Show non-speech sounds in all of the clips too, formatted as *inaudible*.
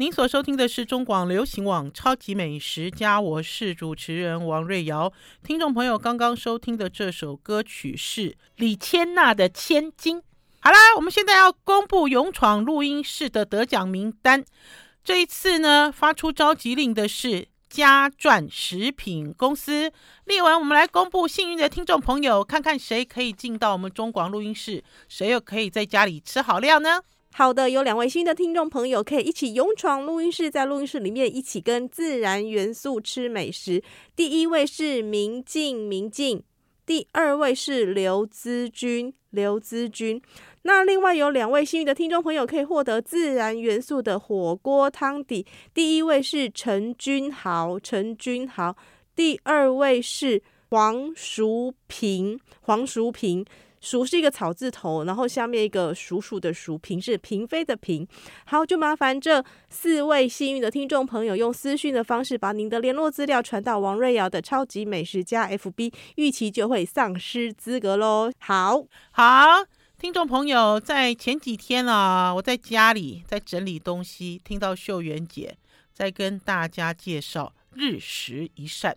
您所收听的是中广流行网《超级美食家》，我是主持人王瑞瑶。听众朋友刚刚收听的这首歌曲是李千娜的《千金》。好啦，我们现在要公布勇闯录音室的得奖名单。这一次呢，发出召集令的是佳饌食品公司。列完，我们来公布幸运的听众朋友，看看谁可以进到我们中广录音室，谁又可以在家里吃好料呢？好的，有两位新的听众朋友可以一起勇闯录音室，在录音室里面一起跟自然元素吃美食。第一位是明静，明静；第二位是刘资君，刘资君。那另外有两位幸运的听众朋友可以获得自然元素的火锅汤底。第一位是陈君豪，陈君豪；第二位是黄淑平，黄淑平。淑是一个草字头，然后下面一个叔叔的叔，嫔是嫔妃的嫔。好，就麻烦这四位幸运的听众朋友用私讯的方式把您的联络资料传到王瑞瑶的超级美食家 FB，预期就会丧失资格喽。好好，听众朋友，在前几天啊，我在家里在整理东西，听到秀媛姐在跟大家介绍日食一善。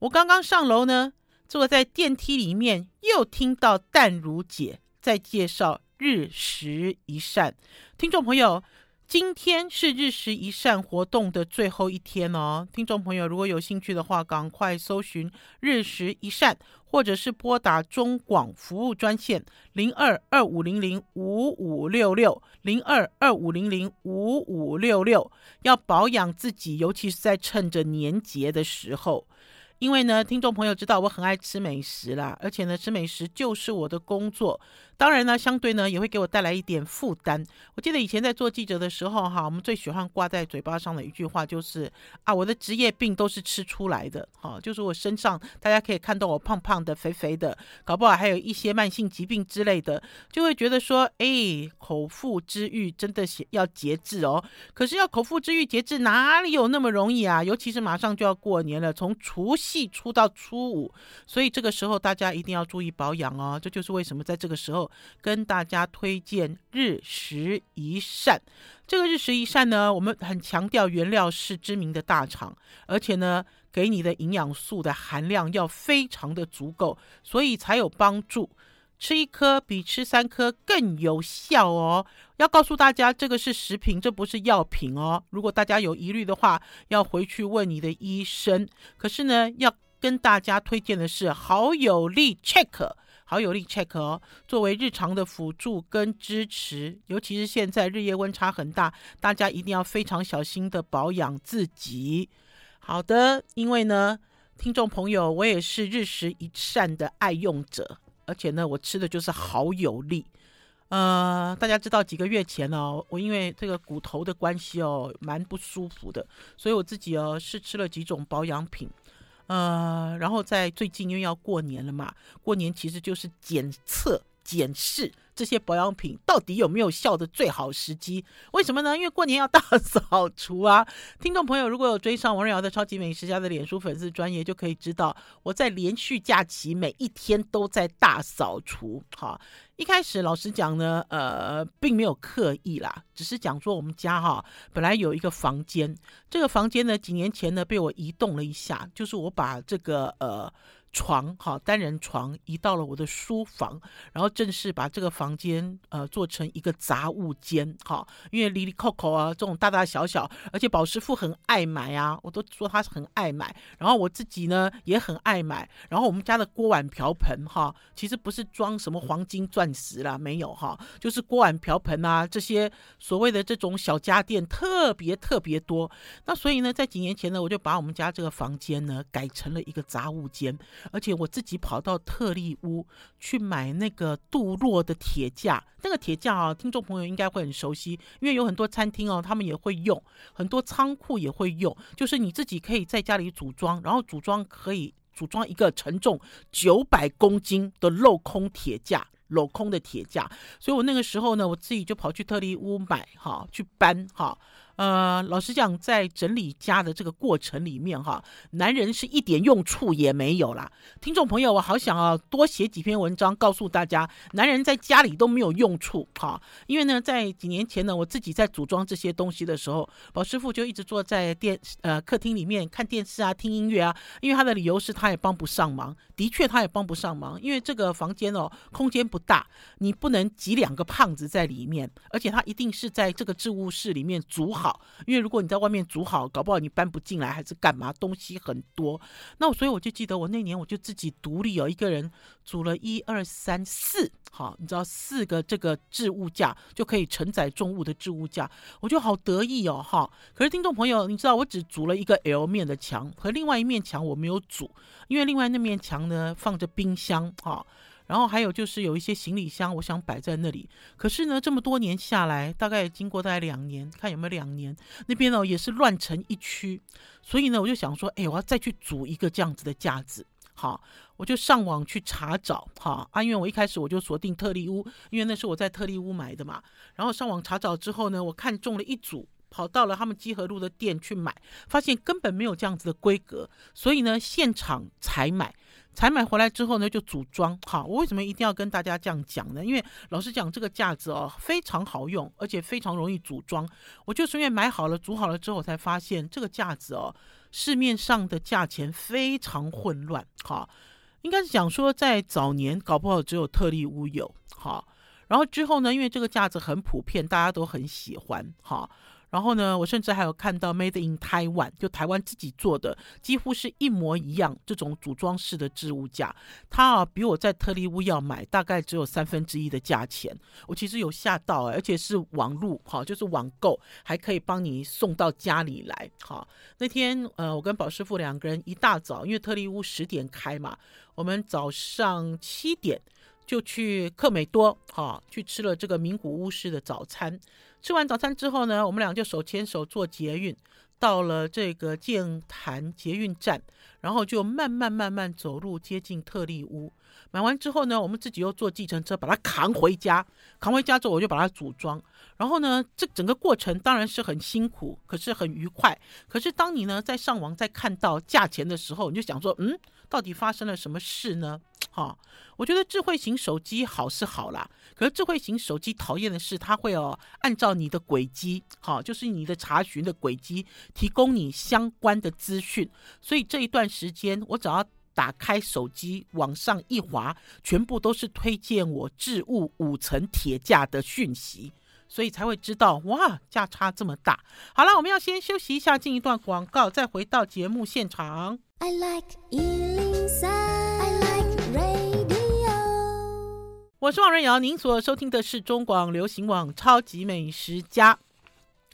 我刚刚上楼呢。坐在电梯里面，又听到淡如姐在介绍日食一善。听众朋友，今天是日食一善活动的最后一天哦。听众朋友，如果有兴趣的话，赶快搜寻日食一善，或者是拨打中广服务专线零二二五零零五五六六零二二五零零五五六六。要保养自己，尤其是在趁着年节的时候。因为呢，听众朋友知道我很爱吃美食啦，而且呢，吃美食就是我的工作。当然呢，相对呢也会给我带来一点负担。我记得以前在做记者的时候，哈，我们最喜欢挂在嘴巴上的一句话就是啊，我的职业病都是吃出来的，哈，就是我身上大家可以看到我胖胖的、肥肥的，搞不好还有一些慢性疾病之类的，就会觉得说，哎，口腹之欲真的要节制哦。可是要口腹之欲节制，哪里有那么容易啊？尤其是马上就要过年了，从除夕初到初五，所以这个时候大家一定要注意保养哦。这就是为什么在这个时候。跟大家推荐日食一善，这个日食一善呢，我们很强调原料是知名的大厂，而且呢，给你的营养素的含量要非常的足够，所以才有帮助。吃一颗比吃三颗更有效哦。要告诉大家，这个是食品，这不是药品哦。如果大家有疑虑的话，要回去问你的医生。可是呢，要跟大家推荐的是好友力 Check。好友力 check 哦，作为日常的辅助跟支持，尤其是现在日夜温差很大，大家一定要非常小心的保养自己。好的，因为呢，听众朋友，我也是日食一善的爱用者，而且呢，我吃的就是好友力。呃，大家知道几个月前哦，我因为这个骨头的关系哦，蛮不舒服的，所以我自己哦是吃了几种保养品。呃，然后在最近因为要过年了嘛，过年其实就是检测检视这些保养品到底有没有效的最好时机。为什么呢？因为过年要大扫除啊！*laughs* 听众朋友如果有追上王瑞瑶的超级美食家的脸书粉丝专页，就可以知道我在连续假期每一天都在大扫除。哈，一开始老实讲呢，呃，并没有刻意啦，只是讲说我们家哈本来有一个房间，这个房间呢几年前呢被我移动了一下，就是我把这个呃。床哈，单人床移到了我的书房，然后正式把这个房间呃做成一个杂物间哈。因为里里扣扣啊，这种大大小小，而且宝师傅很爱买啊，我都说他是很爱买。然后我自己呢也很爱买。然后我们家的锅碗瓢盆哈，其实不是装什么黄金钻石啦，没有哈，就是锅碗瓢盆啊这些所谓的这种小家电特别特别多。那所以呢，在几年前呢，我就把我们家这个房间呢改成了一个杂物间。而且我自己跑到特力屋去买那个镀鉼的铁架，那个铁架啊，听众朋友应该会很熟悉，因为有很多餐厅哦，他们也会用，很多仓库也会用，就是你自己可以在家里组装，然后组装可以组装一个承重九百公斤的镂空铁架，镂空的铁架，所以我那个时候呢，我自己就跑去特力屋买哈，去搬哈。呃，老实讲，在整理家的这个过程里面，哈，男人是一点用处也没有啦。听众朋友，我好想啊，多写几篇文章告诉大家，男人在家里都没有用处，哈。因为呢，在几年前呢，我自己在组装这些东西的时候，宝师傅就一直坐在电呃客厅里面看电视啊，听音乐啊。因为他的理由是他也帮不上忙，的确他也帮不上忙，因为这个房间哦，空间不大，你不能挤两个胖子在里面，而且他一定是在这个置物室里面组好。因为如果你在外面煮好，搞不好你搬不进来还是干嘛？东西很多，那我所以我就记得我那年我就自己独立哦，一个人煮了一二三四，好，你知道四个这个置物架就可以承载重物的置物架，我就好得意哦，哈。可是听众朋友，你知道我只组了一个 L 面的墙，和另外一面墙我没有组，因为另外那面墙呢放着冰箱，哈。然后还有就是有一些行李箱，我想摆在那里。可是呢，这么多年下来，大概经过大概两年，看有没有两年，那边呢也是乱成一区。所以呢，我就想说，哎，我要再去组一个这样子的架子。好，我就上网去查找。哈啊，因为我一开始我就锁定特力屋，因为那是我在特力屋买的嘛。然后上网查找之后呢，我看中了一组，跑到了他们基河路的店去买，发现根本没有这样子的规格，所以呢，现场采买。采买回来之后呢，就组装。好，我为什么一定要跟大家这样讲呢？因为老实讲，这个架子哦非常好用，而且非常容易组装。我就是因为买好了、组好了之后，才发现这个架子哦，市面上的价钱非常混乱。好，应该是讲说在早年搞不好只有特立屋有。好，然后之后呢，因为这个架子很普遍，大家都很喜欢。好。然后呢，我甚至还有看到 Made in Taiwan，就台湾自己做的，几乎是一模一样这种组装式的置物架，它啊比我在特利屋要买大概只有三分之一的价钱。我其实有吓到，而且是网路，哈，就是网购还可以帮你送到家里来。哈，那天呃，我跟宝师傅两个人一大早，因为特利屋十点开嘛，我们早上七点就去克美多，哈，去吃了这个名古屋式的早餐。吃完早餐之后呢，我们俩就手牵手坐捷运到了这个剑潭捷运站，然后就慢慢慢慢走路接近特利屋。买完之后呢，我们自己又坐计程车把它扛回家。扛回家之后，我就把它组装。然后呢，这整个过程当然是很辛苦，可是很愉快。可是当你呢在上网再看到价钱的时候，你就想说，嗯，到底发生了什么事呢？哈，我觉得智慧型手机好是好啦，可是智慧型手机讨厌的是，它会哦按照你的轨迹，好，就是你的查询的轨迹，提供你相关的资讯。所以这一段时间，我只要打开手机往上一滑，全部都是推荐我置物五层铁架的讯息，所以才会知道哇，价差这么大。好了，我们要先休息一下，进一段广告，再回到节目现场。I like 我是王瑞瑶，您所收听的是中广流行网《超级美食家》。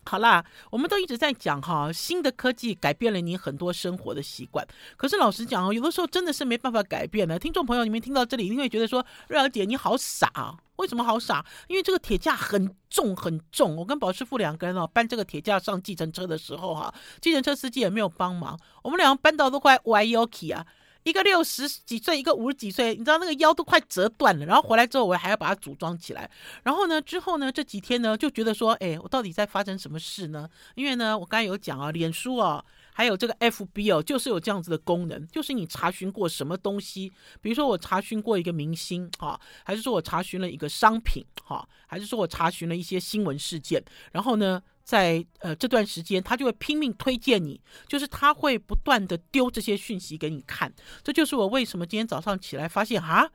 好啦，我们都一直在讲哈，新的科技改变了你很多生活的习惯。可是老实讲哦，有的时候真的是没办法改变的。听众朋友，你们听到这里，一定会觉得说：“瑞瑶姐，你好傻啊，为什么好傻？因为这个铁架很重很重。我跟宝师傅两个人哦，搬这个铁架上计程车的时候哈，计程车司机也没有帮忙，我们两个搬到都快歪腰去啊。”一个六十几岁，一个五十几岁，你知道那个腰都快折断了。然后回来之后，我还要把它组装起来。然后呢，之后呢，这几天呢，就觉得说，哎，我到底在发生什么事呢？因为呢，我刚才有讲啊，脸书啊，还有这个 FB 哦，就是有这样子的功能，就是你查询过什么东西，比如说我查询过一个明星哈，还是说我查询了一个商品哈，还是说我查询了一些新闻事件，然后呢，在呃这段时间，他就会拼命推荐你，就是他会不断的丢这些讯息给你看。这就是我为什么今天早上起来发现啊，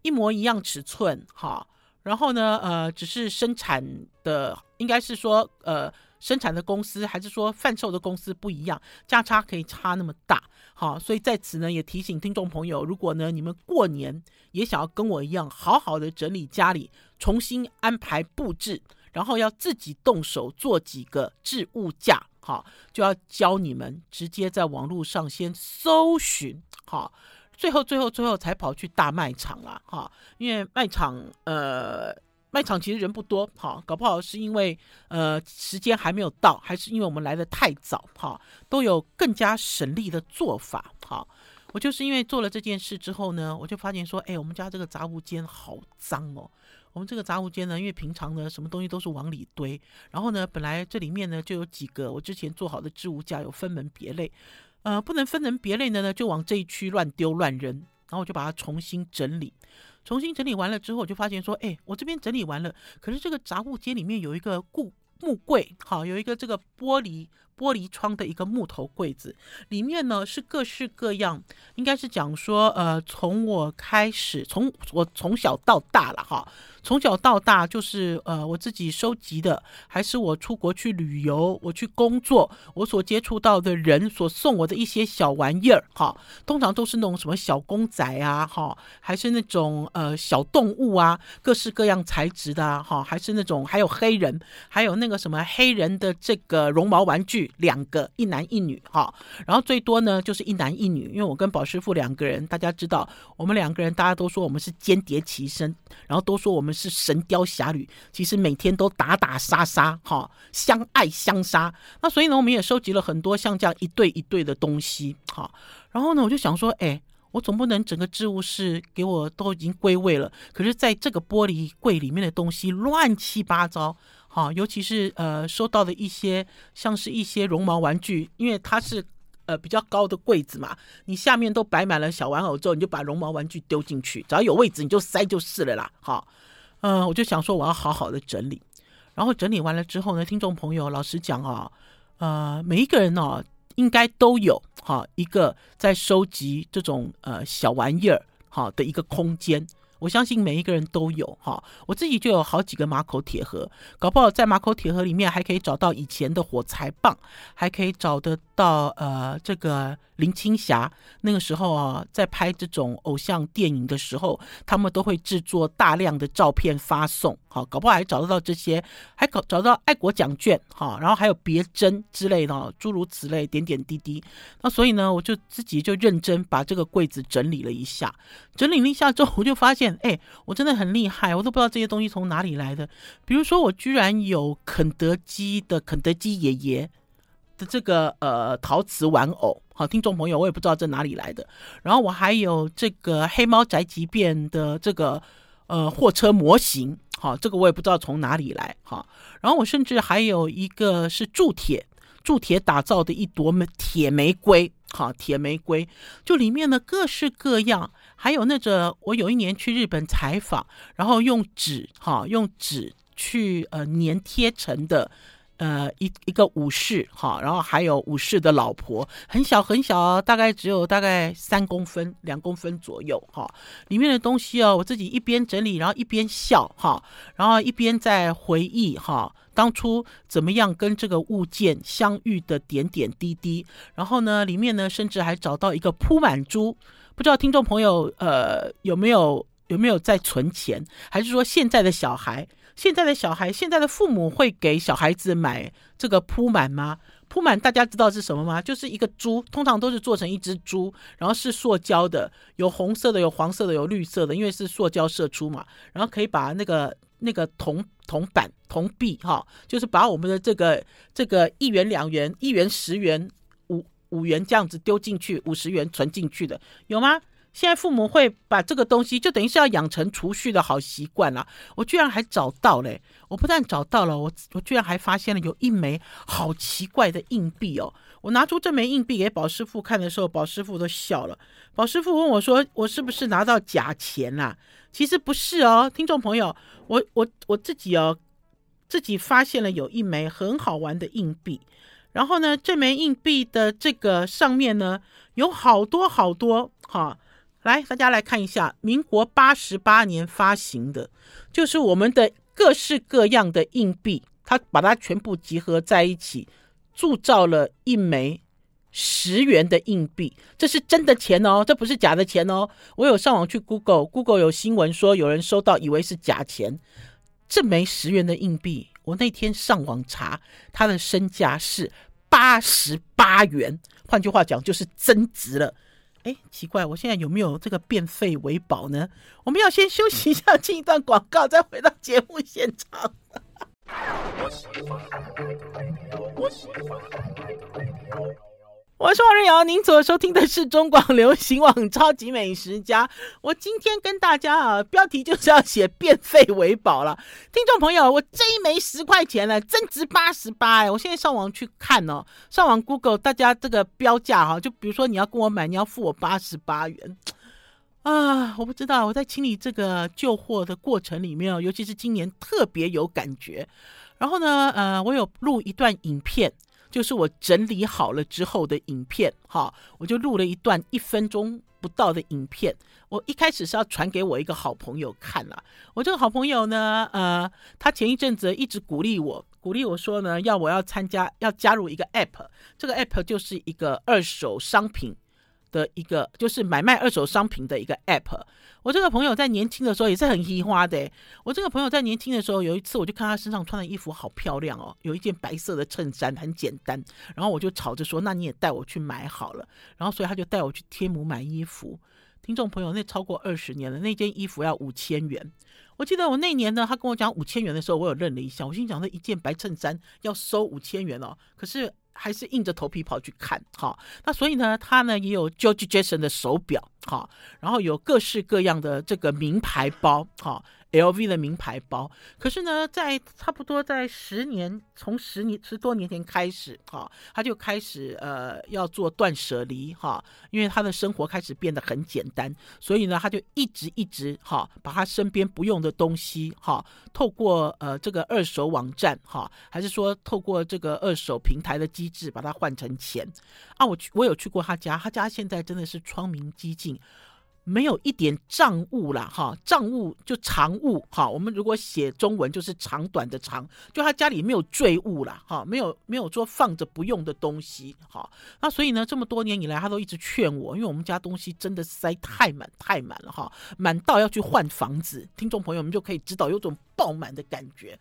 一模一样尺寸哈，然后呢呃只是生产的应该是说呃生产的公司还是说贩售的公司不一样，价差可以差那么大。好，所以在此呢也提醒听众朋友，如果呢你们过年也想要跟我一样好好的整理家里，重新安排布置。然后要自己动手做几个置物架，好，就要教你们直接在网络上先搜寻，好，最后最后最后才跑去大卖场了，哈，因为卖场呃卖场其实人不多，哈，搞不好是因为呃时间还没有到，还是因为我们来的太早，哈，都有更加省力的做法，哈，我就是因为做了这件事之后呢，我就发现说，哎，我们家这个杂物间好脏哦。我们这个杂物间呢，因为平常呢什么东西都是往里堆，然后呢本来这里面呢就有几个我之前做好的置物架，有分门别类，呃，不能分门别类的呢，就往这一区乱丢乱扔，然后我就把它重新整理，重新整理完了之后，我就发现说，哎，我这边整理完了，可是这个杂物间里面有一个固木柜，好，有一个这个玻璃。玻璃窗的一个木头柜子，里面呢是各式各样，应该是讲说，呃，从我开始，从我从小到大了哈，从小到大就是呃我自己收集的，还是我出国去旅游，我去工作，我所接触到的人所送我的一些小玩意儿哈，通常都是那种什么小公仔啊哈，还是那种呃小动物啊，各式各样材质的啊哈，还是那种还有黑人，还有那个什么黑人的这个绒毛玩具。两个一男一女哈，然后最多呢就是一男一女，因为我跟宝师傅两个人，大家知道我们两个人，大家都说我们是间谍齐身，然后都说我们是神雕侠侣，其实每天都打打杀杀哈，相爱相杀。那所以呢，我们也收集了很多像这样一对一对的东西哈。然后呢，我就想说，哎，我总不能整个置物室给我都已经归位了，可是在这个玻璃柜里面的东西乱七八糟。好，尤其是呃，收到的一些像是一些绒毛玩具，因为它是呃比较高的柜子嘛，你下面都摆满了小玩偶之后，你就把绒毛玩具丢进去，只要有位置你就塞就是了啦。好，嗯，我就想说我要好好的整理，然后整理完了之后呢，听众朋友，老实讲啊，呃，每一个人呢，应该都有哈一个在收集这种呃小玩意儿哈的一个空间。我相信每一个人都有哈，我自己就有好几个马口铁盒，搞不好在马口铁盒里面还可以找到以前的火柴棒，还可以找得到呃这个。林青霞那个时候啊，在拍这种偶像电影的时候，他们都会制作大量的照片发送，好，搞不好还找得到这些，还搞找到爱国奖券，哈，然后还有别针之类的，诸如此类，点点滴滴。那所以呢，我就自己就认真把这个柜子整理了一下，整理了一下之后，我就发现，哎，我真的很厉害，我都不知道这些东西从哪里来的。比如说，我居然有肯德基的肯德基爷爷的这个呃陶瓷玩偶。好，听众朋友，我也不知道这哪里来的。然后我还有这个黑猫宅急便的这个呃货车模型，好，这个我也不知道从哪里来。哈，然后我甚至还有一个是铸铁铸铁打造的一朵铁玫瑰，好，铁玫瑰，就里面呢各式各样，还有那个我有一年去日本采访，然后用纸哈用纸去呃粘贴成的。呃，一一个武士哈，然后还有武士的老婆，很小很小，大概只有大概三公分、两公分左右哈。里面的东西哦，我自己一边整理，然后一边笑哈，然后一边在回忆哈，当初怎么样跟这个物件相遇的点点滴滴。然后呢，里面呢，甚至还找到一个铺满珠，不知道听众朋友呃有没有有没有在存钱，还是说现在的小孩？现在的小孩，现在的父母会给小孩子买这个扑满吗？扑满大家知道是什么吗？就是一个猪，通常都是做成一只猪，然后是塑胶的，有红色的，有黄色的，有绿色的，因为是塑胶射出嘛。然后可以把那个那个铜铜板铜币哈，就是把我们的这个这个一元两元一元十元五五元这样子丢进去，五十元存进去的，有吗？现在父母会把这个东西，就等于是要养成储蓄的好习惯了。我居然还找到嘞！我不但找到了，我我居然还发现了有一枚好奇怪的硬币哦。我拿出这枚硬币给宝师傅看的时候，宝师傅都笑了。宝师傅问我说：“我是不是拿到假钱啦？”其实不是哦，听众朋友，我我我自己哦，自己发现了有一枚很好玩的硬币。然后呢，这枚硬币的这个上面呢，有好多好多哈。来，大家来看一下，民国八十八年发行的，就是我们的各式各样的硬币，它把它全部集合在一起，铸造了一枚十元的硬币。这是真的钱哦，这不是假的钱哦。我有上网去 Google，Google 有新闻说有人收到，以为是假钱。这枚十元的硬币，我那天上网查，它的身价是八十八元，换句话讲，就是增值了。哎，奇怪，我现在有没有这个变废为宝呢？我们要先休息一下，进一段广告，再回到节目现场。*laughs* 我是王瑞瑶，您所收听的是中广流行网《超级美食家》。我今天跟大家啊，标题就是要写变废为宝了。听众朋友，我这一枚十块钱呢，增值八十八哎！我现在上网去看哦，上网 Google，大家这个标价哈，就比如说你要跟我买，你要付我八十八元啊！我不知道我在清理这个旧货的过程里面哦，尤其是今年特别有感觉。然后呢，呃，我有录一段影片。就是我整理好了之后的影片，哈，我就录了一段一分钟不到的影片。我一开始是要传给我一个好朋友看了。我这个好朋友呢，呃，他前一阵子一直鼓励我，鼓励我说呢，要我要参加，要加入一个 app。这个 app 就是一个二手商品的一个，就是买卖二手商品的一个 app。我这个朋友在年轻的时候也是很喜花的。我这个朋友在年轻的时候，有一次我就看他身上穿的衣服好漂亮哦，有一件白色的衬衫，很简单。然后我就吵着说：“那你也带我去买好了。”然后所以他就带我去天母买衣服。听众朋友，那超过二十年了，那件衣服要五千元。我记得我那年呢，他跟我讲五千元的时候，我有愣了一下。我心想：那一件白衬衫要收五千元哦。可是。还是硬着头皮跑去看，哈，那所以呢，他呢也有 George Jason 的手表，哈，然后有各式各样的这个名牌包，哈。LV 的名牌包，可是呢，在差不多在十年，从十年十多年前开始，哈，他就开始呃要做断舍离，哈，因为他的生活开始变得很简单，所以呢，他就一直一直哈，把他身边不用的东西，哈，透过呃这个二手网站，哈，还是说透过这个二手平台的机制，把它换成钱啊。我去，我有去过他家，他家现在真的是窗明几净。没有一点账务啦，哈，账物就长物，哈，我们如果写中文就是长短的长，就他家里没有赘物啦，哈，没有没有说放着不用的东西，哈，那所以呢，这么多年以来，他都一直劝我，因为我们家东西真的塞太满太满了，哈，满到要去换房子，听众朋友们就可以知道有种爆满的感觉。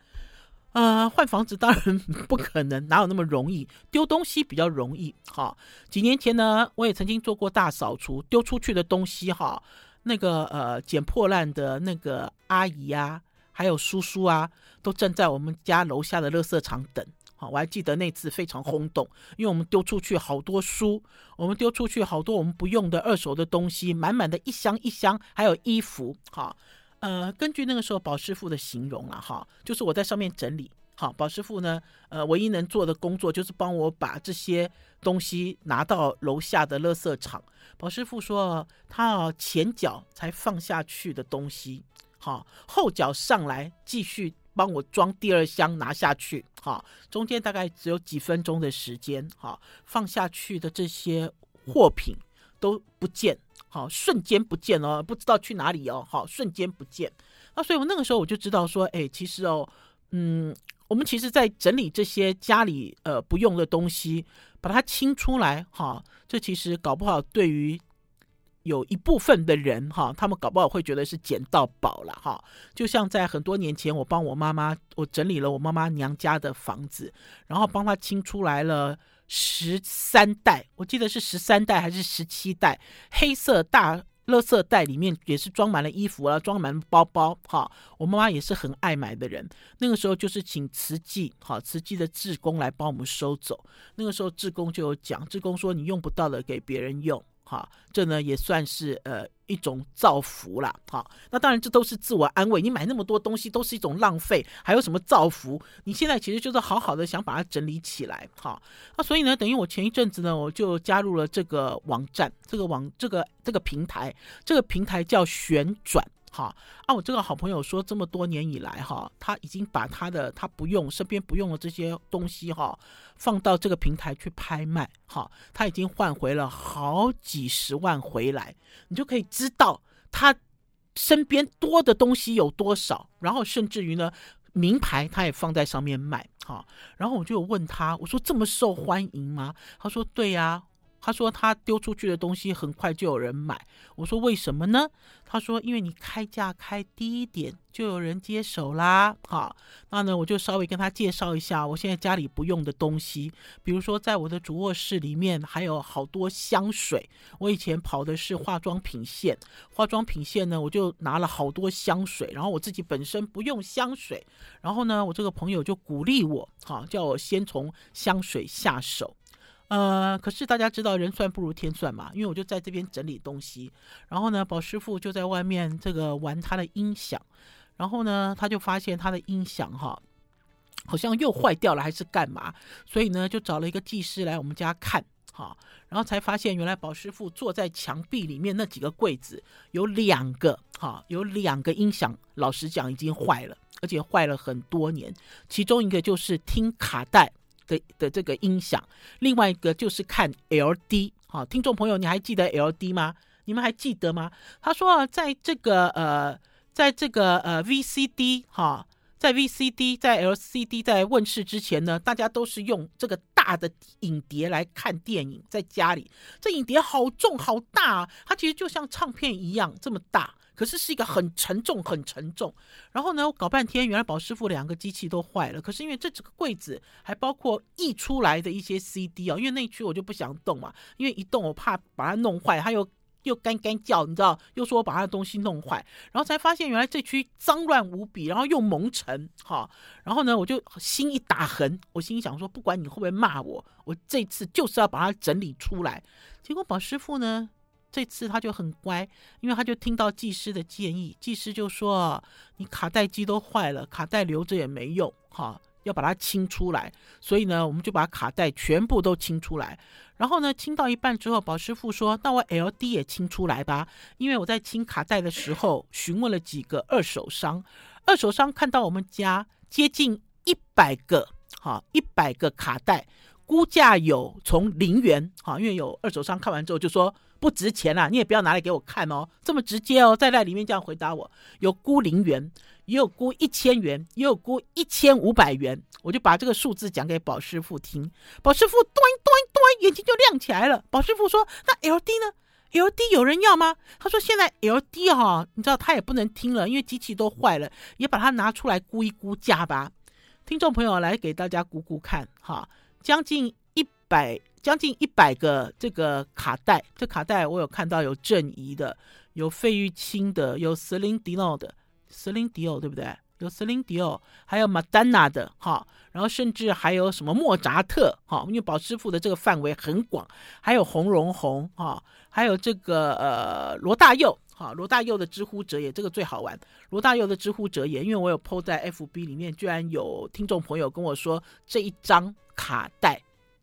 呃，换房子当然 *laughs* 不可能，哪有那么容易？丢东西比较容易。哈，几年前呢，我也曾经做过大扫除，丢出去的东西，哈，那个呃捡破烂的那个阿姨啊，还有叔叔啊，都站在我们家楼下的垃圾场等。好，我还记得那次非常轰动，因为我们丢出去好多书，我们丢出去好多我们不用的二手的东西，满满的一箱一箱，还有衣服，哈。呃，根据那个时候宝师傅的形容啊，哈，就是我在上面整理，好，宝师傅呢，呃，唯一能做的工作就是帮我把这些东西拿到楼下的垃圾场。宝师傅说，他前脚才放下去的东西，好，后脚上来继续帮我装第二箱拿下去，好，中间大概只有几分钟的时间，好，放下去的这些货品都不见。好，瞬间不见哦，不知道去哪里哦。好，瞬间不见。那所以，我那个时候我就知道说，哎，其实哦，嗯，我们其实在整理这些家里呃不用的东西，把它清出来，哈，这其实搞不好对于有一部分的人哈，他们搞不好会觉得是捡到宝了哈。就像在很多年前，我帮我妈妈，我整理了我妈妈娘家的房子，然后帮她清出来了。十三袋，我记得是十三袋还是十七袋？黑色大垃圾袋里面也是装满了衣服啊，装满包包。哈，我妈妈也是很爱买的人。那个时候就是请慈济，好，慈济的志工来帮我们收走。那个时候志工就有讲，志工说你用不到的给别人用。哈，这呢也算是呃一种造福啦。哈，那当然这都是自我安慰。你买那么多东西都是一种浪费，还有什么造福？你现在其实就是好好的想把它整理起来。哈，那所以呢，等于我前一阵子呢，我就加入了这个网站，这个网这个这个平台，这个平台叫旋转。哈啊！我这个好朋友说，这么多年以来，哈，他已经把他的他不用身边不用的这些东西，哈，放到这个平台去拍卖，哈，他已经换回了好几十万回来。你就可以知道他身边多的东西有多少。然后甚至于呢，名牌他也放在上面卖，哈。然后我就问他，我说这么受欢迎吗？他说对呀。他说他丢出去的东西很快就有人买。我说为什么呢？他说因为你开价开低一点，就有人接手啦。好，那呢我就稍微跟他介绍一下我现在家里不用的东西，比如说在我的主卧室里面还有好多香水。我以前跑的是化妆品线，化妆品线呢我就拿了好多香水，然后我自己本身不用香水，然后呢我这个朋友就鼓励我，好，叫我先从香水下手。呃，可是大家知道人算不如天算嘛，因为我就在这边整理东西，然后呢，宝师傅就在外面这个玩他的音响，然后呢，他就发现他的音响哈，好像又坏掉了还是干嘛，所以呢，就找了一个技师来我们家看哈，然后才发现原来宝师傅坐在墙壁里面那几个柜子有两个哈，有两个音响，老实讲已经坏了，而且坏了很多年，其中一个就是听卡带。的的这个音响，另外一个就是看 LD，好、哦，听众朋友，你还记得 LD 吗？你们还记得吗？他说啊，在这个呃，在这个呃 VCD 哈、在 VCD 在 LCD 在问世之前呢，大家都是用这个大的影碟来看电影，在家里，这影碟好重好大啊，它其实就像唱片一样这么大。可是是一个很沉重、很沉重。然后呢，我搞半天，原来宝师傅两个机器都坏了。可是因为这几个柜子还包括溢出来的一些 CD 啊，因为那区我就不想动嘛，因为一动我怕把它弄坏，它又又干干叫，你知道，又说我把它的东西弄坏，然后才发现原来这区脏乱无比，然后又蒙尘，哈。然后呢，我就心一打横，我心想说，不管你会不会骂我，我这次就是要把它整理出来。结果宝师傅呢？这次他就很乖，因为他就听到技师的建议，技师就说：“你卡带机都坏了，卡带留着也没用，哈，要把它清出来。”所以呢，我们就把卡带全部都清出来。然后呢，清到一半之后，宝师傅说：“那我 LD 也清出来吧。”因为我在清卡带的时候，询问了几个二手商，二手商看到我们家接近一百个，哈，一百个卡带，估价有从零元，哈，因为有二手商看完之后就说。不值钱啦，你也不要拿来给我看哦，这么直接哦，在那里面这样回答我，有估零元，也有估一千元，也有估一千五百元，我就把这个数字讲给宝师傅听，宝师傅端端端眼睛就亮起来了。宝师傅说：“那 LD 呢？LD 有人要吗？”他说：“现在 LD 哈、哦，你知道他也不能听了，因为机器都坏了，也把它拿出来估一估价吧。”听众朋友来给大家估估看哈，将近一百。将近一百个这个卡带，这卡带我有看到有郑怡的，有费玉清的，有 Celine Dion 的，Celine Dion 对不对？有 Celine Dion，还有 Madonna 的哈，然后甚至还有什么莫扎特哈，因为宝师傅的这个范围很广，还有洪荣宏哈，还有这个呃罗大佑哈，罗大佑的知乎者也这个最好玩，罗大佑的知乎者也，因为我有 PO 在 FB 里面，居然有听众朋友跟我说这一张卡带。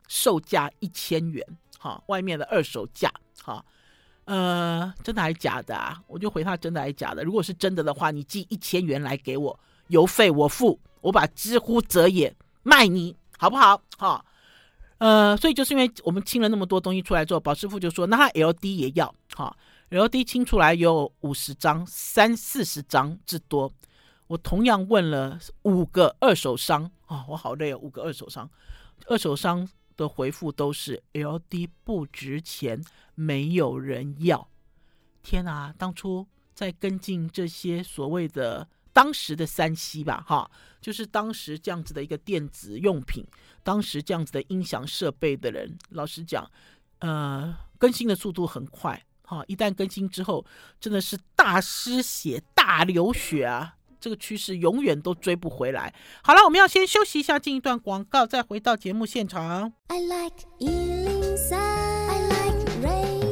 售价一千元，哈，外面的二手价，哈，呃，真的还是假的啊？我就回他真的还是假的。如果是真的的话，你寄一千元来给我，邮费我付，我把知乎者也卖你，好不好？哈，呃，所以就是因为我们清了那么多东西出来之后，宝师傅就说，那他 LD 也要，哈，LD 清出来有五十张，三四十张之多。我同样问了五个二手商，啊、我好累哦，五个二手商，二手商。的回复都是 LD 不值钱，没有人要。天啊，当初在跟进这些所谓的当时的三 C 吧，哈，就是当时这样子的一个电子用品，当时这样子的音响设备的人，老实讲，呃，更新的速度很快，哈，一旦更新之后，真的是大失血、大流血啊。这个趋势永远都追不回来。好了，我们要先休息一下，进一段广告，再回到节目现场。I like 103, I like radio。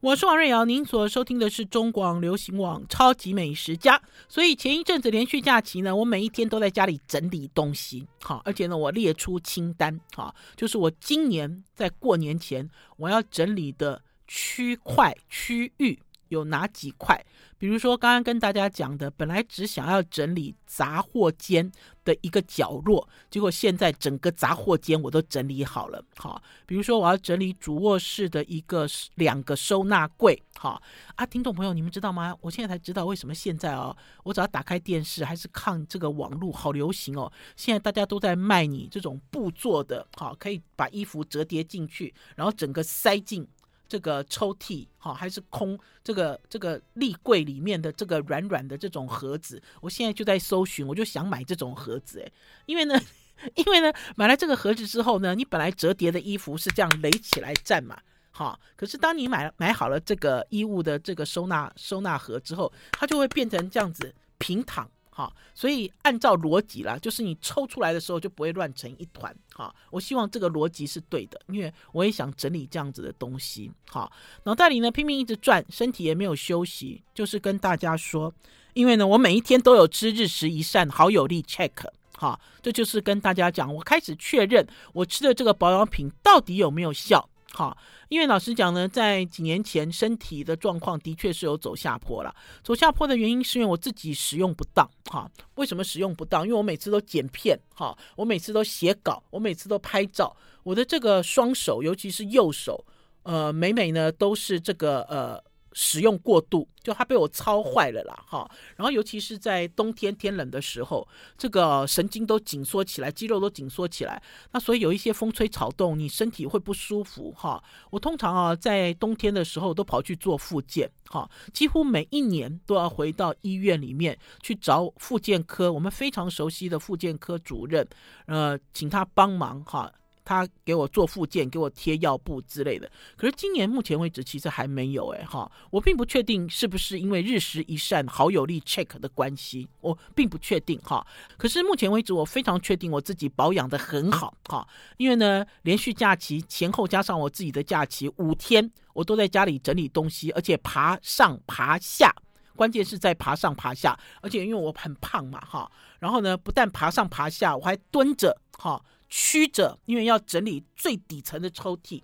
我是王瑞瑶，您所收听的是中广流行网《超级美食家》。所以前一阵子连续假期呢，我每一天都在家里整理东西，好，而且呢，我列出清单，好，就是我今年在过年前我要整理的区块区域。有哪几块？比如说刚刚跟大家讲的，本来只想要整理杂货间的一个角落，结果现在整个杂货间我都整理好了。好，比如说我要整理主卧室的一个两个收纳柜。好啊，听众朋友，你们知道吗？我现在才知道为什么现在哦，我只要打开电视还是看这个网络，好流行哦。现在大家都在卖你这种布做的，好，可以把衣服折叠进去，然后整个塞进。这个抽屉哈，还是空？这个这个立柜里面的这个软软的这种盒子，我现在就在搜寻，我就想买这种盒子诶，因为呢，*laughs* 因为呢，买了这个盒子之后呢，你本来折叠的衣服是这样垒起来站嘛，好，可是当你买买好了这个衣物的这个收纳收纳盒之后，它就会变成这样子平躺。哈，所以按照逻辑啦，就是你抽出来的时候就不会乱成一团，哈。我希望这个逻辑是对的，因为我也想整理这样子的东西，哈。脑袋里呢拼命一直转，身体也没有休息，就是跟大家说，因为呢我每一天都有吃日食一善，好有力 check，哈，这就是跟大家讲，我开始确认我吃的这个保养品到底有没有效。好，因为老实讲呢，在几年前身体的状况的确是有走下坡了。走下坡的原因是因为我自己使用不当。哈，为什么使用不当？因为我每次都剪片，哈，我每次都写稿，我每次都拍照，我的这个双手，尤其是右手，呃，每每呢都是这个呃。使用过度，就它被我操坏了啦，哈。然后尤其是在冬天天冷的时候，这个神经都紧缩起来，肌肉都紧缩起来。那所以有一些风吹草动，你身体会不舒服，哈。我通常啊，在冬天的时候都跑去做复健，哈。几乎每一年都要回到医院里面去找复健科，我们非常熟悉的复健科主任，呃，请他帮忙，哈。他给我做复健，给我贴药布之类的。可是今年目前为止，其实还没有哎哈。我并不确定是不是因为日食一善好有力 check 的关系，我并不确定哈。可是目前为止，我非常确定我自己保养得很好哈。因为呢，连续假期前后加上我自己的假期五天，我都在家里整理东西，而且爬上爬下，关键是在爬上爬下。而且因为我很胖嘛哈，然后呢，不但爬上爬下，我还蹲着哈。曲折，因为要整理最底层的抽屉，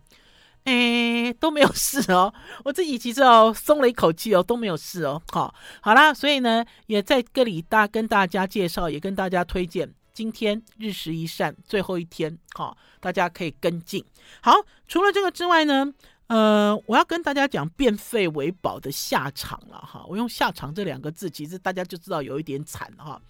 哎，都没有事哦。我自己其实哦，松了一口气哦，都没有事哦。好，好啦，所以呢，也在这里大跟大家介绍，也跟大家推荐，今天日食一善最后一天，好，大家可以跟进。好，除了这个之外呢，呃，我要跟大家讲变废为宝的下场了哈。我用下场这两个字，其实大家就知道有一点惨哈。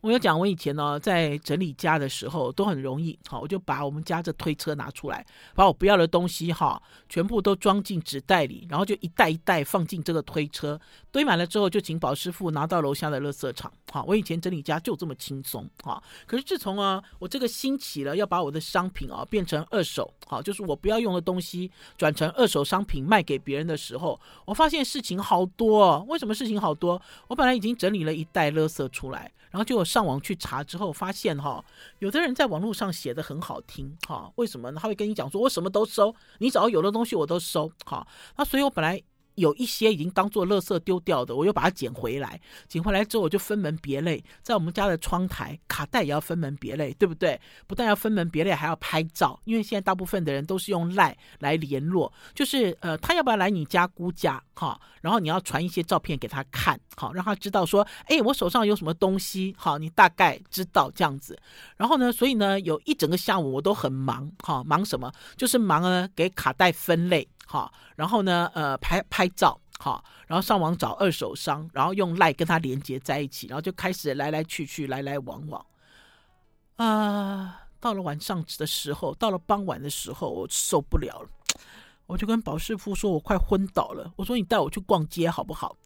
我有讲，我以前呢在整理家的时候都很容易，好，我就把我们家这推车拿出来，把我不要的东西哈，全部都装进纸袋里，然后就一袋一袋放进这个推车，堆满了之后就请宝师傅拿到楼下的垃圾场，好，我以前整理家就这么轻松，哈，可是自从啊我这个兴起了要把我的商品啊变成二手，好，就是我不要用的东西转成二手商品卖给别人的时候，我发现事情好多哦，为什么事情好多？我本来已经整理了一袋垃圾出来。然后就有上网去查之后，发现哈，有的人在网络上写的很好听哈，为什么呢？他会跟你讲说，我什么都收，你只要有的东西我都收哈。那所以我本来。有一些已经当做垃圾丢掉的，我又把它捡回来。捡回来之后，我就分门别类，在我们家的窗台卡带也要分门别类，对不对？不但要分门别类，还要拍照，因为现在大部分的人都是用赖来联络，就是呃，他要不要来你家估价哈？然后你要传一些照片给他看，好，让他知道说，哎，我手上有什么东西，好，你大概知道这样子。然后呢，所以呢，有一整个下午我都很忙，哈，忙什么？就是忙呢，给卡带分类。好，然后呢，呃，拍拍照，好，然后上网找二手商，然后用赖跟他连接在一起，然后就开始来来去去，来来往往。啊、到了晚上的时候，到了傍晚的时候，我受不了了，我就跟保师傅说，我快昏倒了。我说你带我去逛街好不好？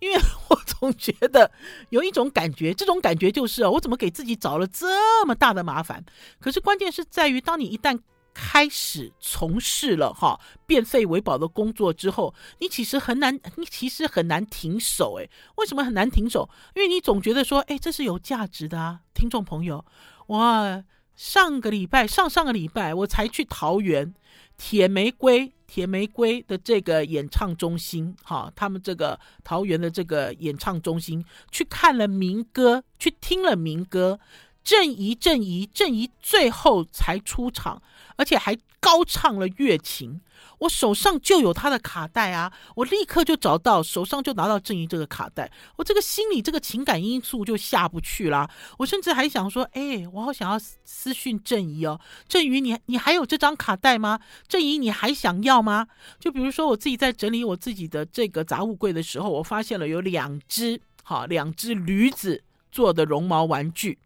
因为我总觉得有一种感觉，这种感觉就是，我怎么给自己找了这么大的麻烦？可是关键是在于，当你一旦开始从事了哈变废为宝的工作之后，你其实很难，你其实很难停手诶，为什么很难停手？因为你总觉得说，哎，这是有价值的啊，听众朋友，哇，上个礼拜、上上个礼拜我才去桃园铁玫瑰、铁玫瑰的这个演唱中心，哈，他们这个桃园的这个演唱中心去看了民歌，去听了民歌。郑怡，郑怡，郑怡，最后才出场，而且还高唱了乐情。我手上就有他的卡带啊，我立刻就找到，手上就拿到郑怡这个卡带。我这个心里这个情感因素就下不去啦。我甚至还想说，哎，我好想要私讯郑怡哦，郑怡，你你还有这张卡带吗？郑怡，你还想要吗？就比如说我自己在整理我自己的这个杂物柜的时候，我发现了有两只，好，两只驴子做的绒毛玩具。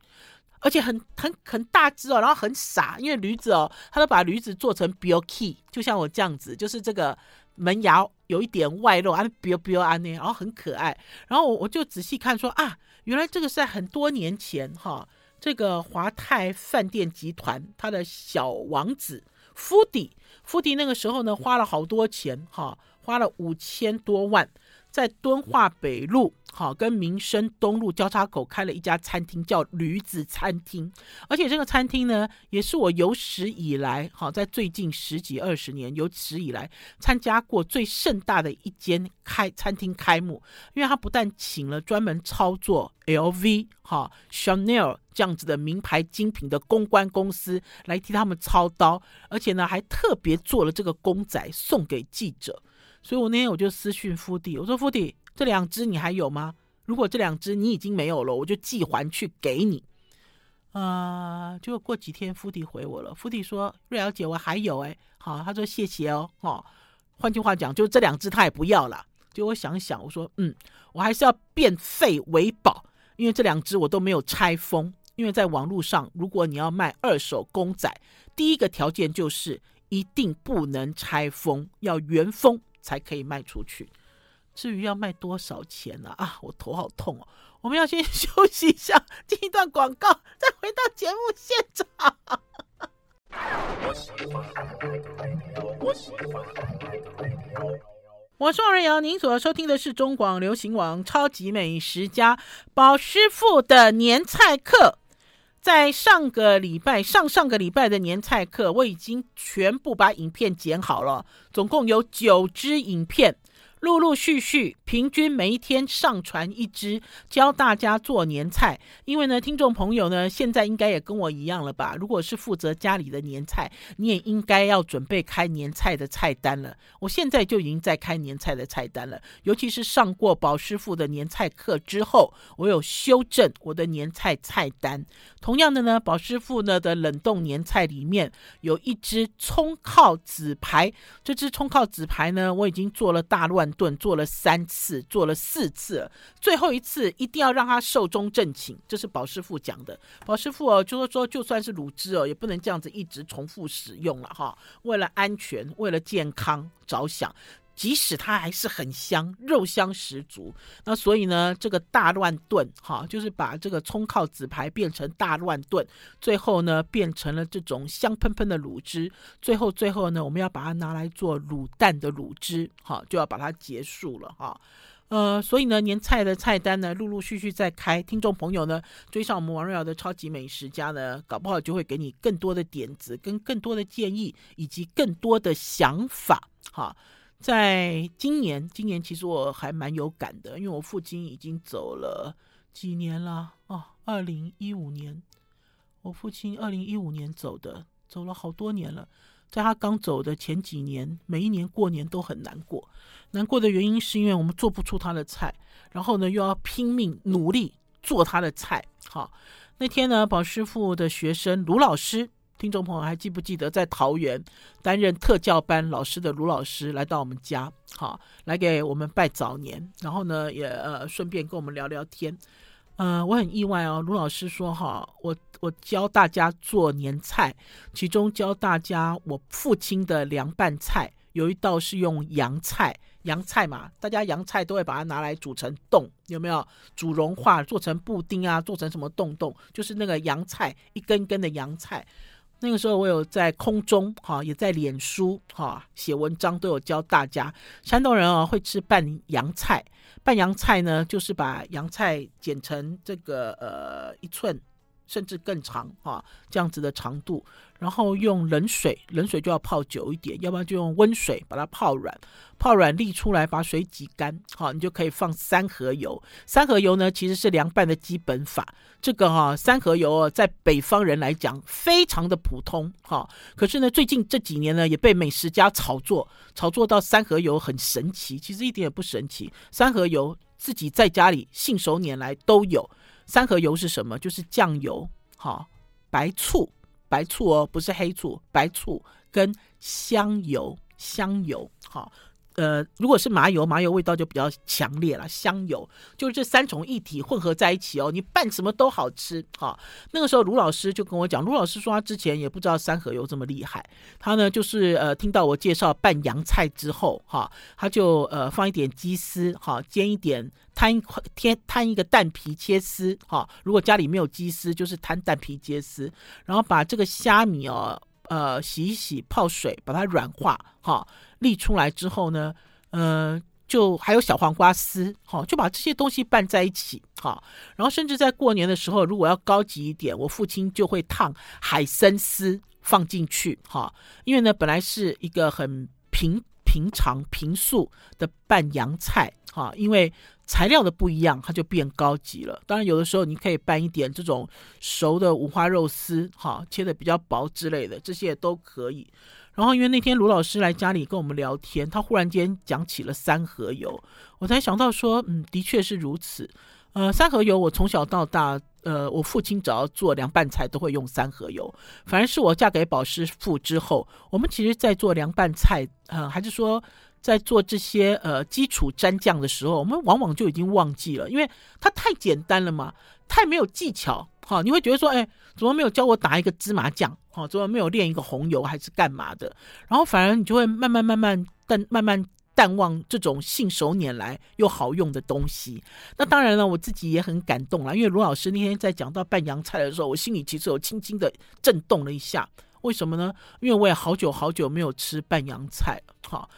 而且很很很大只哦，然后很傻，因为驴子哦，他都把驴子做成 bio key，就像我这样子，就是这个门牙有一点外露，啊 bio bio 啊那，然后很可爱。然后我我就仔细看说啊，原来这个是在很多年前哈，这个华泰饭店集团他的小王子福迪，福迪那个时候呢花了好多钱哈，花了五千多万。在敦化北路好跟民生东路交叉口开了一家餐厅，叫驴子餐厅。而且这个餐厅呢，也是我有史以来好在最近十几二十年有史以来参加过最盛大的一间开餐厅开幕。因为他不但请了专门操作 LV 哈 Chanel 这样子的名牌精品的公关公司来替他们操刀，而且呢还特别做了这个公仔送给记者。所以我那天我就私讯夫弟，我说夫弟，这两只你还有吗？如果这两只你已经没有了，我就寄还去给你。啊、呃，结果过几天夫弟回我了，夫弟说瑞瑶姐我还有哎，好，他说谢谢哦，哦，换句话讲，就这两只他也不要了。就我想想，我说嗯，我还是要变废为宝，因为这两只我都没有拆封，因为在网络上，如果你要卖二手公仔，第一个条件就是一定不能拆封，要原封。才可以卖出去。至于要卖多少钱呢？啊？啊，我头好痛哦！我们要先休息一下，进一段广告，再回到节目现场。我是王瑞瑶，您所收听的是中广流行网超级美食家宝师傅的年菜课。在上个礼拜、上上个礼拜的年菜课，我已经全部把影片剪好了，总共有九支影片。陆陆续续，平均每一天上传一支，教大家做年菜。因为呢，听众朋友呢，现在应该也跟我一样了吧？如果是负责家里的年菜，你也应该要准备开年菜的菜单了。我现在就已经在开年菜的菜单了，尤其是上过宝师傅的年菜课之后，我有修正我的年菜菜单。同样的呢，宝师傅呢的冷冻年菜里面有一只葱靠紫排，这只葱靠紫排呢，我已经做了大乱。炖做了三次，做了四次，最后一次一定要让他寿终正寝，这是宝师傅讲的。宝师傅哦，就是说，就算是卤汁哦，也不能这样子一直重复使用了哈。为了安全，为了健康着想，即使它还是很香，肉香十足。那所以呢，这个大乱炖哈，就是把这个葱靠子排变成大乱炖，最后呢变成了这种香喷喷的卤汁。最后最后呢，我们要把它拿来做卤蛋的卤汁，哈，就要把它结束了哈。呃，所以呢，年菜的菜单呢，陆陆续续在开。听众朋友呢，追上我们王瑞瑶的超级美食家呢，搞不好就会给你更多的点子，跟更多的建议，以及更多的想法，哈。在今年，今年其实我还蛮有感的，因为我父亲已经走了几年了哦，二零一五年，我父亲二零一五年走的，走了好多年了。在他刚走的前几年，每一年过年都很难过，难过的原因是因为我们做不出他的菜，然后呢又要拼命努力做他的菜。好，那天呢，宝师傅的学生卢老师。听众朋友还记不记得，在桃园担任特教班老师的卢老师来到我们家，好，来给我们拜早年，然后呢，也呃顺便跟我们聊聊天。呃，我很意外哦，卢老师说哈，我我教大家做年菜，其中教大家我父亲的凉拌菜，有一道是用洋菜，洋菜嘛，大家洋菜都会把它拿来煮成冻，有没有？煮融化做成布丁啊，做成什么冻冻，就是那个洋菜，一根根的洋菜。那个时候我有在空中哈，也在脸书哈写文章，都有教大家。山东人啊会吃拌洋菜，拌洋菜呢就是把洋菜剪成这个呃一寸甚至更长啊这样子的长度。然后用冷水，冷水就要泡久一点，要不然就用温水把它泡软，泡软沥出来，把水挤干，好，你就可以放三合油。三合油呢，其实是凉拌的基本法。这个哈，三合油在北方人来讲非常的普通，哈。可是呢，最近这几年呢，也被美食家炒作，炒作到三合油很神奇，其实一点也不神奇。三合油自己在家里信手拈来都有。三合油是什么？就是酱油，好，白醋。白醋哦，不是黑醋，白醋跟香油，香油，好，呃，如果是麻油，麻油味道就比较强烈了。香油就是这三种一体混合在一起哦，你拌什么都好吃。哈，那个时候卢老师就跟我讲，卢老师说他之前也不知道三合油这么厉害，他呢就是呃听到我介绍拌洋菜之后，哈，他就呃放一点鸡丝，哈，煎一点。摊一块，摊摊一个蛋皮切丝，哈。如果家里没有鸡丝，就是摊蛋皮切丝，然后把这个虾米哦，呃，洗一洗，泡水把它软化，哈，沥出来之后呢，呃，就还有小黄瓜丝，好，就把这些东西拌在一起，好，然后甚至在过年的时候，如果要高级一点，我父亲就会烫海参丝放进去，哈，因为呢本来是一个很平平常平素的拌洋菜，哈，因为材料的不一样，它就变高级了。当然有的时候你可以拌一点这种熟的五花肉丝，哈，切的比较薄之类的，这些也都可以。然后，因为那天卢老师来家里跟我们聊天，他忽然间讲起了三合油，我才想到说，嗯，的确是如此。呃，三合油我从小到大，呃，我父亲只要做凉拌菜都会用三合油。反而是我嫁给宝师傅之后，我们其实在做凉拌菜，呃，还是说在做这些呃基础蘸酱的时候，我们往往就已经忘记了，因为它太简单了嘛，太没有技巧。好，你会觉得说，哎，怎么没有教我打一个芝麻酱？好，怎么没有练一个红油，还是干嘛的？然后反而你就会慢慢慢慢淡慢慢淡忘这种信手拈来又好用的东西。那当然了，我自己也很感动了，因为卢老师那天在讲到拌洋菜的时候，我心里其实有轻轻的震动了一下。为什么呢？因为我也好久好久没有吃拌洋菜了。哈。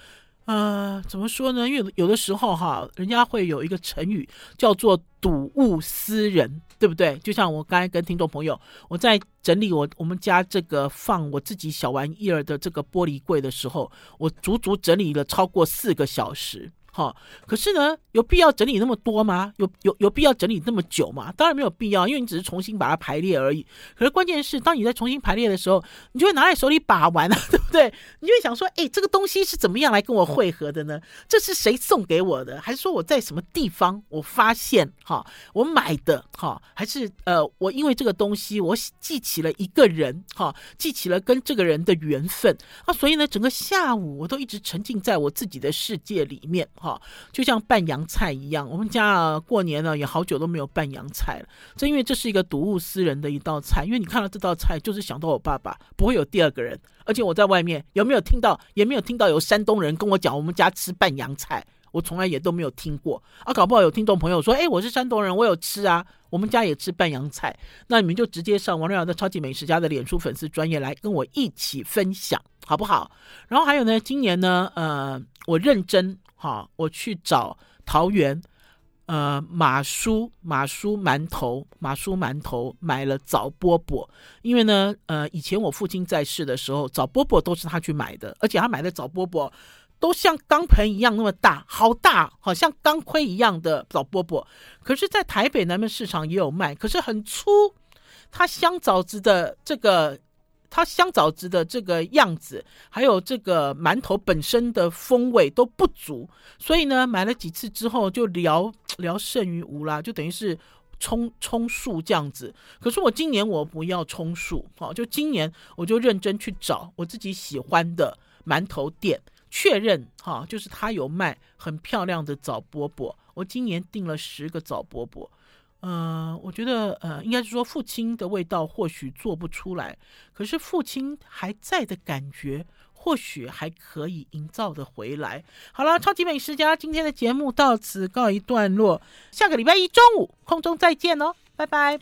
呃，怎么说呢？因为有的时候哈，人家会有一个成语叫做“睹物思人”，对不对？就像我刚才跟听众朋友，我在整理我我们家这个放我自己小玩意儿的这个玻璃柜的时候，我足足整理了超过四个小时。好，可是呢，有必要整理那么多吗？有有有必要整理那么久吗？当然没有必要，因为你只是重新把它排列而已。可是关键是，当你在重新排列的时候，你就会拿在手里把玩啊，*laughs* 对不对？你就会想说，哎，这个东西是怎么样来跟我汇合的呢？这是谁送给我的？还是说我在什么地方我发现？哈，我买的哈，还是呃，我因为这个东西我记起了一个人哈，记起了跟这个人的缘分啊，所以呢，整个下午我都一直沉浸在我自己的世界里面。哈，就像拌洋菜一样，我们家啊过年呢也好久都没有拌洋菜了。正因为这是一个睹物思人的一道菜，因为你看到这道菜，就是想到我爸爸，不会有第二个人。而且我在外面有没有听到，也没有听到有山东人跟我讲我们家吃拌洋菜，我从来也都没有听过。啊，搞不好有听众朋友说，哎，我是山东人，我有吃啊，我们家也吃拌洋菜。那你们就直接上王瑞瑶的超级美食家的脸书粉丝专页来跟我一起分享，好不好？然后还有呢，今年呢，呃，我认真。哈，我去找桃园，呃，马叔马叔馒头，马叔馒头买了枣饽饽，因为呢，呃，以前我父亲在世的时候，枣饽饽都是他去买的，而且他买的枣饽饽都像钢盆一样那么大，好大，好像钢盔一样的枣饽饽。可是，在台北南门市场也有卖，可是很粗，它香枣子的这个。它香枣子的这个样子，还有这个馒头本身的风味都不足，所以呢，买了几次之后就聊 *tsk* 聊胜于无啦，就等于是充充数这样子。可是我今年我不要充数，好，就今年我就认真去找我自己喜欢的馒头店，确认哈，就是他有卖很漂亮的枣饽饽。我今年订了十个枣饽饽。呃，我觉得呃，应该是说父亲的味道或许做不出来，可是父亲还在的感觉，或许还可以营造的回来。好了，超级美食家今天的节目到此告一段落，下个礼拜一中午空中再见哦，拜拜。